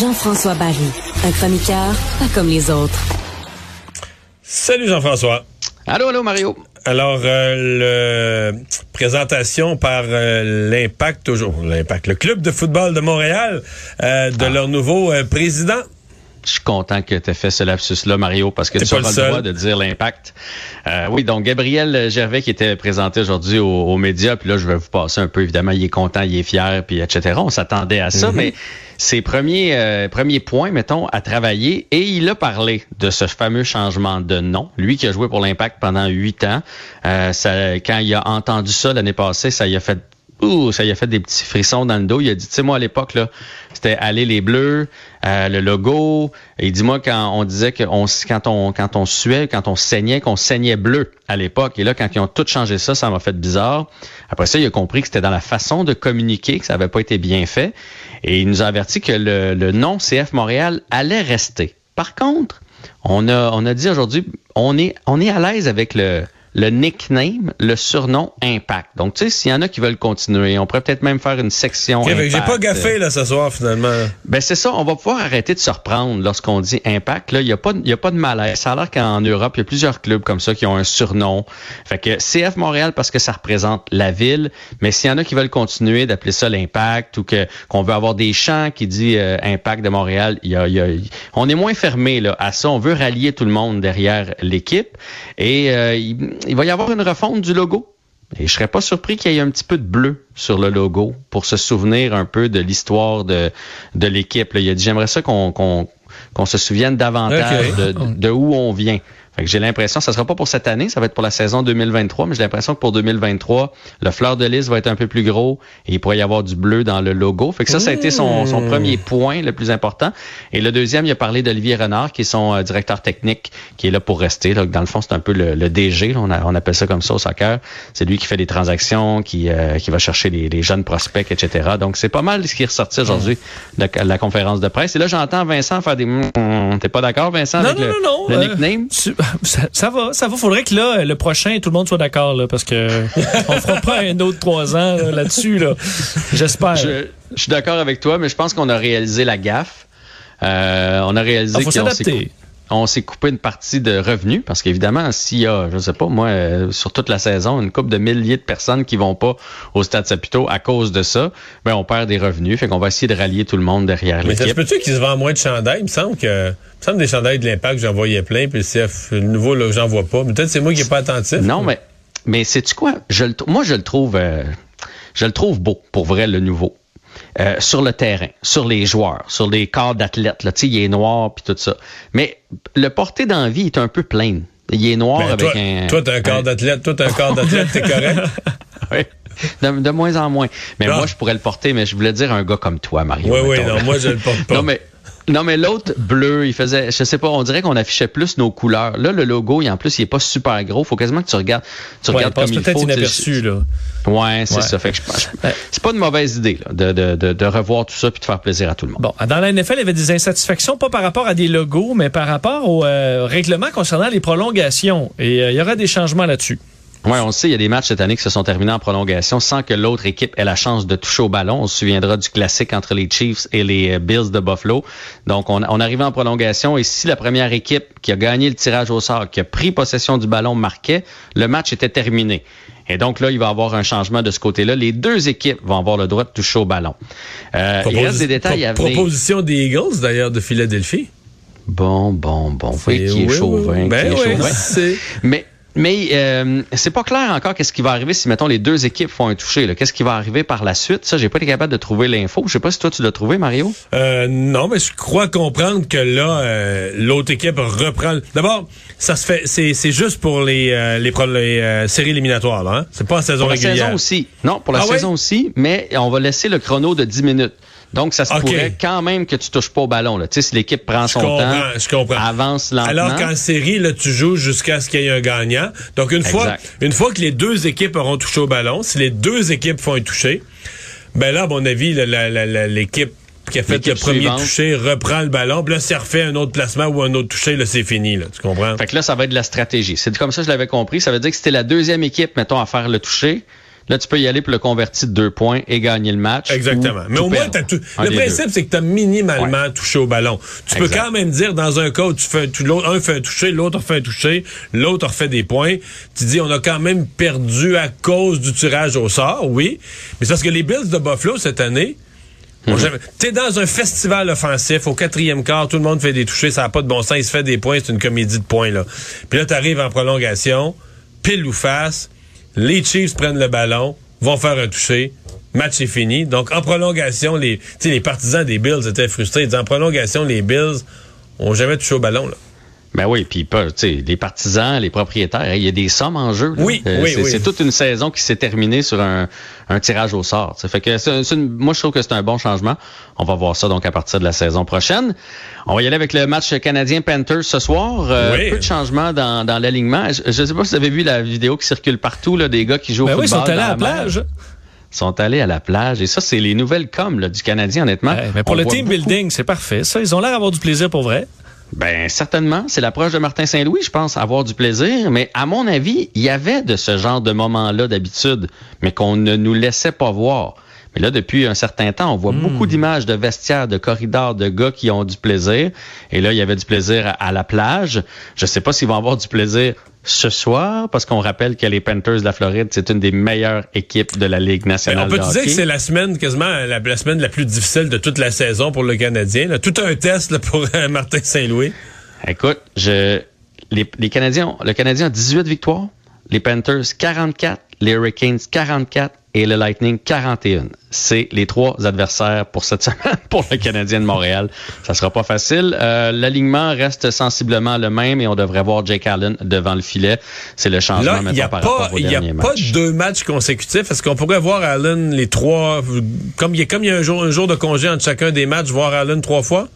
Jean-François Barry, un chroniqueur pas comme les autres. Salut Jean-François. Allô, allô Mario. Alors, euh, le présentation par euh, l'Impact, toujours l'Impact, le club de football de Montréal, euh, de ah. leur nouveau président. Je suis content que tu aies fait ce lapsus-là, Mario, parce que tu as le, droit de dire l'impact. Euh, oui, donc Gabriel Gervais qui était présenté aujourd'hui aux, médias, puis là, je vais vous passer un peu, évidemment, il est content, il est fier, puis etc. On s'attendait à ça, mhm. mais ses premiers, euh, premiers points, mettons, à travailler, et il a parlé de ce fameux changement de nom. Lui qui a joué pour l'impact pendant huit ans, euh, ça, quand il a entendu ça l'année passée, ça y a fait Ouh, ça y a fait des petits frissons dans le dos. Il a dit, tu sais, moi, à l'époque, là, c'était aller les bleus, euh, le logo. Et dis-moi, quand on disait que on, quand on, quand on suait, quand on saignait, qu'on saignait bleu à l'époque. Et là, quand ils ont tout changé ça, ça m'a fait bizarre. Après ça, il a compris que c'était dans la façon de communiquer, que ça n'avait pas été bien fait. Et il nous a averti que le, le nom CF Montréal allait rester. Par contre, on a, on a dit aujourd'hui, on est, on est à l'aise avec le, le nickname, le surnom Impact. Donc, tu sais, s'il y en a qui veulent continuer, on pourrait peut-être même faire une section okay, J'ai pas gaffé là ce soir finalement. Ben c'est ça, on va pouvoir arrêter de se reprendre lorsqu'on dit Impact. Là, il y a pas, y a pas de malaise. Ça a l'air qu'en Europe, il y a plusieurs clubs comme ça qui ont un surnom. Fait que CF Montréal parce que ça représente la ville, mais s'il y en a qui veulent continuer d'appeler ça l'Impact ou que qu'on veut avoir des chants qui dit euh, Impact de Montréal, il y a, y a, on est moins fermé là à ça. On veut rallier tout le monde derrière l'équipe et euh, il va y avoir une refonte du logo. Et je serais pas surpris qu'il y ait un petit peu de bleu sur le logo pour se souvenir un peu de l'histoire de, de l'équipe. Il a dit j'aimerais ça qu'on qu'on se souvienne davantage de, de, où on vient j'ai l'impression, ça sera pas pour cette année, ça va être pour la saison 2023, mais j'ai l'impression que pour 2023, le fleur de lys va être un peu plus gros et il pourrait y avoir du bleu dans le logo. Fait que ça, ça a été son, son mmh. premier point le plus important. Et le deuxième, il a parlé d'Olivier Renard, qui est son euh, directeur technique, qui est là pour rester. Là. Dans le fond, c'est un peu le, le DG, on, on, appelle ça comme ça au soccer. C'est lui qui fait des transactions, qui, euh, qui va chercher les, les, jeunes prospects, etc. Donc, c'est pas mal ce qui est ressorti aujourd'hui de la, conférence de presse. Et là, j'entends Vincent faire des... T'es pas d'accord, Vincent, avec le, le euh, nickname? ça, va, ça va. Faudrait que là, le prochain, tout le monde soit d'accord, là, parce que on fera pas un autre trois ans là-dessus, là. J'espère. Je, suis d'accord avec toi, mais je pense qu'on a réalisé la gaffe. Euh, on a réalisé ah, qu'on s'est on s'est coupé une partie de revenus parce qu'évidemment, s'il y a, je sais pas, moi, euh, sur toute la saison, une couple de milliers de personnes qui vont pas au Stade Saputo à cause de ça, ben on perd des revenus. Fait qu'on va essayer de rallier tout le monde derrière l'équipe. Mais ça peut-tu qu'ils se vendent moins de chandails? Il me semble que, il me semble des chandails de l'impact, j'en voyais plein, puis le CF, le nouveau, là, j'en vois pas. Peut-être c'est moi qui n'ai pas attentif. Non, mais, mais c'est-tu quoi? Je moi, je le trouve, euh, je le trouve beau, pour vrai, le nouveau. Euh, sur le terrain, sur les joueurs, sur les corps d'athlètes. Là, il est noir puis tout ça. Mais le porté d'envie est un peu plein. Il est noir ben, avec un. Toi, t'as un corps d'athlète. Toi, t'as un corps d'athlète, t'es correct? oui. De, moins en moins. Mais moi, je pourrais le porter, mais je voulais dire un gars comme toi, Mario. Oui, oui, non, moi, je le porte pas. non, mais non, mais l'autre bleu, il faisait, je sais pas, on dirait qu'on affichait plus nos couleurs. Là, le logo, il, en plus, il est pas super gros. Faut quasiment que tu regardes, tu regardes comme il faut. inaperçu, là. Ouais, c'est ça. Fait que je, c'est pas une mauvaise idée, là, de, de, de, de, revoir tout ça puis de faire plaisir à tout le monde. Bon, dans la NFL, il y avait des insatisfactions, pas par rapport à des logos, mais par rapport au euh, règlement concernant les prolongations. Et euh, il y aura des changements là-dessus. Oui, on sait, il y a des matchs cette année qui se sont terminés en prolongation sans que l'autre équipe ait la chance de toucher au ballon. On se souviendra du classique entre les Chiefs et les euh, Bills de Buffalo. Donc, on, on arrivait en prolongation et si la première équipe qui a gagné le tirage au sort, qui a pris possession du ballon marquait, le match était terminé. Et donc là, il va y avoir un changement de ce côté-là. Les deux équipes vont avoir le droit de toucher au ballon. Euh, il reste des détails à venir. Proposition des Eagles, d'ailleurs, de Philadelphie. Bon, bon, bon. Oui, qui est chauvin. Ben qui est chauvin. Mais mais euh, c'est pas clair encore qu'est-ce qui va arriver si, mettons, les deux équipes font un toucher. Qu'est-ce qui va arriver par la suite? Ça, j'ai pas été capable de trouver l'info. Je sais pas si toi, tu l'as trouvé, Mario. Euh, non, mais je crois comprendre que là, euh, l'autre équipe reprend... D'abord, ça se fait... C'est juste pour les, euh, les, les séries éliminatoires, là. Hein? C'est pas en saison régulière. Pour la saison aussi. Non, pour la ah saison aussi, mais on va laisser le chrono de 10 minutes. Donc, ça se pourrait quand même que tu touches pas au ballon. Là. Tu sais, si l'équipe prend son temps, je comprends. avance lentement. Alors qu'en série, là, tu joues jusqu'à ce qu'il y ait un gagnant. Donc, une fois, une fois que les deux équipes auront touché au ballon, si les deux équipes font un toucher, ben là, à mon avis, l'équipe qui a fait le premier toucher reprend le ballon, puis là, s'il refait un autre placement ou un autre toucher, là, c'est fini, là, tu comprends? Fait que là, ça va être de la stratégie. C'est comme ça que je l'avais compris. Ça veut dire que c'était la deuxième équipe, mettons, à faire le toucher. Là, tu peux y aller pour le convertir de deux points et gagner le match. Exactement. Mais au moins, tout... le principe, c'est que tu as minimalement touché au ballon. Tu peux quand même dire, dans un cas où tu fais, l'autre, un fait un toucher, l'autre fait un toucher, l'autre refait des points. Tu dis, on a quand même perdu à cause du tirage au sort, oui. Mais c'est parce que les Bills de Buffalo, cette année, mhm. T'es dans un festival offensif, au quatrième quart, tout le monde fait des touchés, ça n'a pas de bon sens, il se fait des points, c'est une comédie de points, là. Puis là, t'arrives en prolongation, pile ou face, les Chiefs prennent le ballon, vont faire un toucher. Match est fini. Donc, en prolongation, les, les partisans des Bills étaient frustrés. en prolongation, les Bills ont jamais touché au ballon. Là. Ben oui, puis les partisans, les propriétaires, il y a des sommes en jeu. Oui, euh, oui, c'est toute une saison qui s'est terminée sur un, tirage au sort. Ça fait que moi je trouve que c'est un bon changement. On va voir ça donc à partir de la saison prochaine. On va y aller avec le match canadien Panthers ce soir. Euh, peu de changements dans, l'alignement. Je ne sais pas si vous avez vu la vidéo qui circule partout là, des gars qui jouent au ben football. Oui, ils sont allés à la plage sont allés à la plage. Et ça, c'est les nouvelles com du Canadien, honnêtement. mais pour le team building, c'est parfait. Ça, ils ont l'air d'avoir du plaisir pour vrai. Ben certainement, c'est l'approche de Martin Saint-Louis, je pense, avoir du plaisir, mais à mon avis, il y avait de ce genre de moments-là d'habitude, mais qu'on ne nous laissait pas voir. Mais là, depuis un certain temps, on voit hmm. beaucoup d'images de vestiaires, de corridors, de gars qui ont du plaisir. Et là, il y avait du plaisir à, la plage. Je sais pas s'ils vont avoir du plaisir ce soir, parce qu'on rappelle que les Panthers de la Floride, c'est une des meilleures équipes de la Ligue nationale. on peut dire que c'est la semaine quasiment la, semaine la plus difficile de toute la saison pour le Canadien. Tout un test pour euh, Martin Saint-Louis. Écoute, je les, les Canadiens, le Canadien a 18 victoires, les Panthers 44, les Hurricanes 44 et le Lightning 41. C'est les trois adversaires pour cette semaine pour le Canadien de Montréal. Ça sera pas facile. Euh, L'alignement reste sensiblement le même et on devrait voir Jake Allen devant le filet. C'est le changement Là, a par pas, rapport Il n'y a pas deux matchs consécutifs. Est-ce qu'on pourrait voir Allen les trois, comme il y a, comme il y a un jour, un jour de congé entre chacun des matchs, voir Allen trois fois?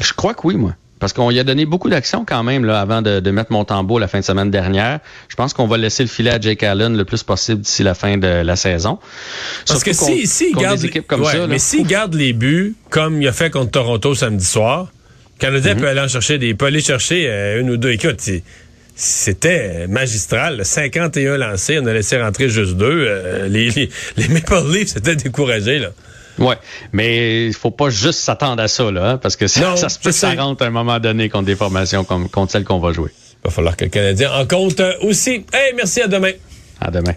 Je crois que oui, moi. Parce qu'on y a donné beaucoup d'actions quand même là, avant de, de mettre Montembeau la fin de semaine dernière. Je pense qu'on va laisser le filet à Jake Allen le plus possible d'ici la fin de la saison. Parce que si, si garde, comme ça, mais s'il garde les buts comme il a fait contre Toronto samedi soir, le Canadien mhm. peut aller en chercher des, peut aller chercher euh, une ou deux. Écoute, c'était magistral. 51 lancés, on a laissé rentrer juste deux. Euh, les, les, les Maple Leafs étaient découragés là. Ouais, mais il faut pas juste s'attendre à ça, là, hein, parce que ça, ça se peut ça rentre à un moment donné contre des formations comme contre celles qu'on va jouer. Il va falloir que le Canadien en compte aussi. Hey, merci, à demain. À demain.